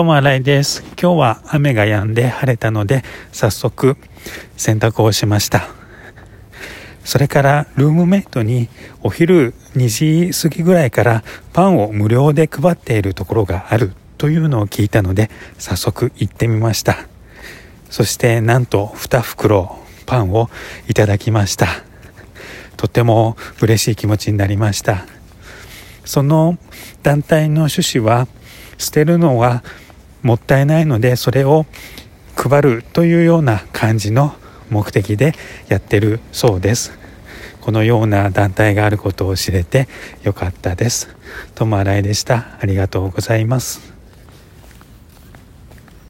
ともあらいです。今日は雨が止んで晴れたので、早速洗濯をしました。それからルームメイトにお昼2時過ぎぐらいからパンを無料で配っているところがあるというのを聞いたので、早速行ってみました。そしてなんと2袋パンをいただきました。とても嬉しい気持ちになりました。その団体の趣旨は捨てるのはもったいないのでそれを配るというような感じの目的でやってるそうです。このような団体があることを知れてよかったです。友新井でした。ありがとうございます。